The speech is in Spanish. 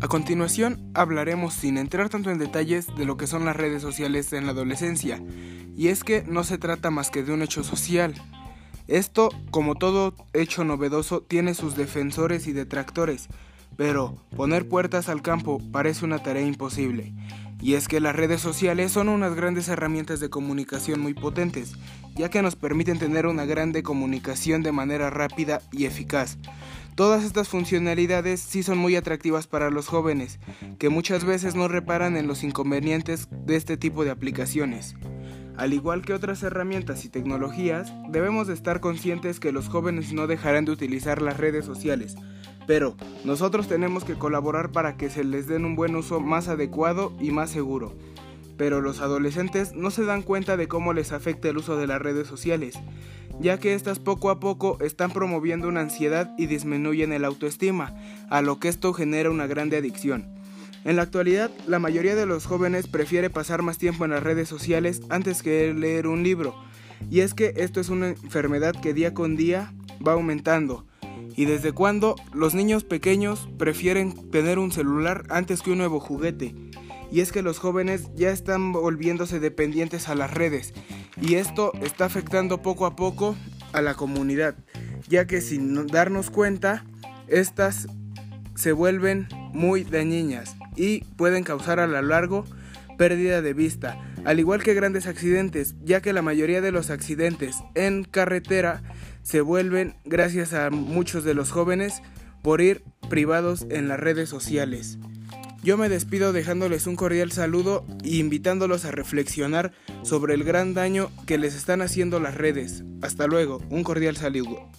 A continuación hablaremos sin entrar tanto en detalles de lo que son las redes sociales en la adolescencia, y es que no se trata más que de un hecho social. Esto, como todo hecho novedoso, tiene sus defensores y detractores, pero poner puertas al campo parece una tarea imposible. Y es que las redes sociales son unas grandes herramientas de comunicación muy potentes, ya que nos permiten tener una grande comunicación de manera rápida y eficaz. Todas estas funcionalidades sí son muy atractivas para los jóvenes, que muchas veces no reparan en los inconvenientes de este tipo de aplicaciones. Al igual que otras herramientas y tecnologías, debemos de estar conscientes que los jóvenes no dejarán de utilizar las redes sociales, pero nosotros tenemos que colaborar para que se les den un buen uso más adecuado y más seguro. Pero los adolescentes no se dan cuenta de cómo les afecta el uso de las redes sociales, ya que éstas poco a poco están promoviendo una ansiedad y disminuyen el autoestima, a lo que esto genera una grande adicción. En la actualidad, la mayoría de los jóvenes prefiere pasar más tiempo en las redes sociales antes que leer un libro, y es que esto es una enfermedad que día con día va aumentando, ¿Y desde cuándo los niños pequeños prefieren tener un celular antes que un nuevo juguete? Y es que los jóvenes ya están volviéndose dependientes a las redes. Y esto está afectando poco a poco a la comunidad, ya que sin darnos cuenta, estas se vuelven muy dañinas y pueden causar a lo largo pérdida de vista, al igual que grandes accidentes, ya que la mayoría de los accidentes en carretera se vuelven gracias a muchos de los jóvenes por ir privados en las redes sociales. Yo me despido dejándoles un cordial saludo e invitándolos a reflexionar sobre el gran daño que les están haciendo las redes. Hasta luego, un cordial saludo.